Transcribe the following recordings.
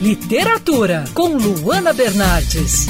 Literatura, com Luana Bernardes.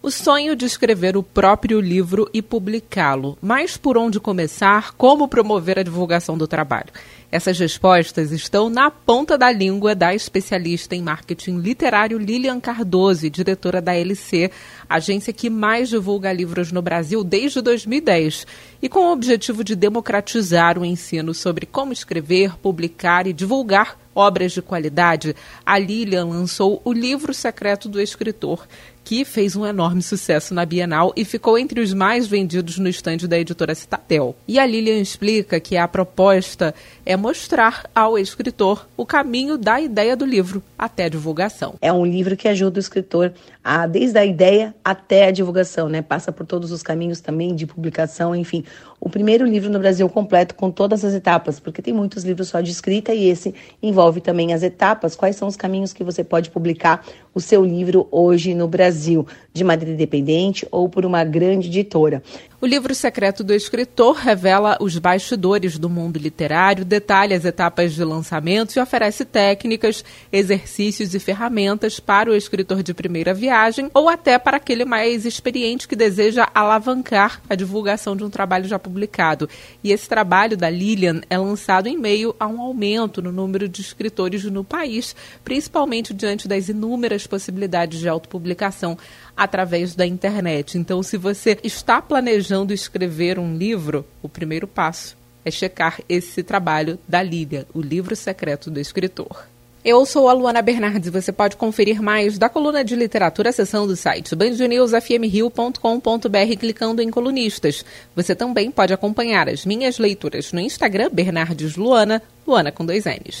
O sonho de escrever o próprio livro e publicá-lo, mas por onde começar, como promover a divulgação do trabalho? Essas respostas estão na ponta da língua da especialista em marketing literário Lilian Cardoso, diretora da LC, agência que mais divulga livros no Brasil desde 2010, e com o objetivo de democratizar o ensino sobre como escrever, publicar e divulgar obras de qualidade, a Lilian lançou o livro secreto do escritor, que fez um enorme sucesso na Bienal e ficou entre os mais vendidos no estande da editora Citatel. E a Lilian explica que a proposta é mostrar ao escritor o caminho da ideia do livro até a divulgação. É um livro que ajuda o escritor a, desde a ideia até a divulgação, né? Passa por todos os caminhos também de publicação, enfim. O primeiro livro no Brasil completo com todas as etapas, porque tem muitos livros só de escrita e esse envolve também as etapas. Quais são os caminhos que você pode publicar o seu livro hoje no Brasil, de maneira independente ou por uma grande editora? O livro secreto do escritor revela os bastidores do mundo literário, detalha as etapas de lançamento e oferece técnicas, exercícios e ferramentas para o escritor de primeira viagem ou até para aquele mais experiente que deseja alavancar a divulgação de um trabalho já publicado. E esse trabalho da Lilian é lançado em meio a um aumento no número de escritores no país, principalmente diante das inúmeras possibilidades de autopublicação através da internet. Então, se você está planejando escrever um livro, o primeiro passo é checar esse trabalho da Lília, o livro secreto do escritor. Eu sou a Luana Bernardes e você pode conferir mais da coluna de literatura acessando o site bandnewsfmrio.com.br clicando em colunistas. Você também pode acompanhar as minhas leituras no Instagram Bernardes Luana, Luana com dois N's.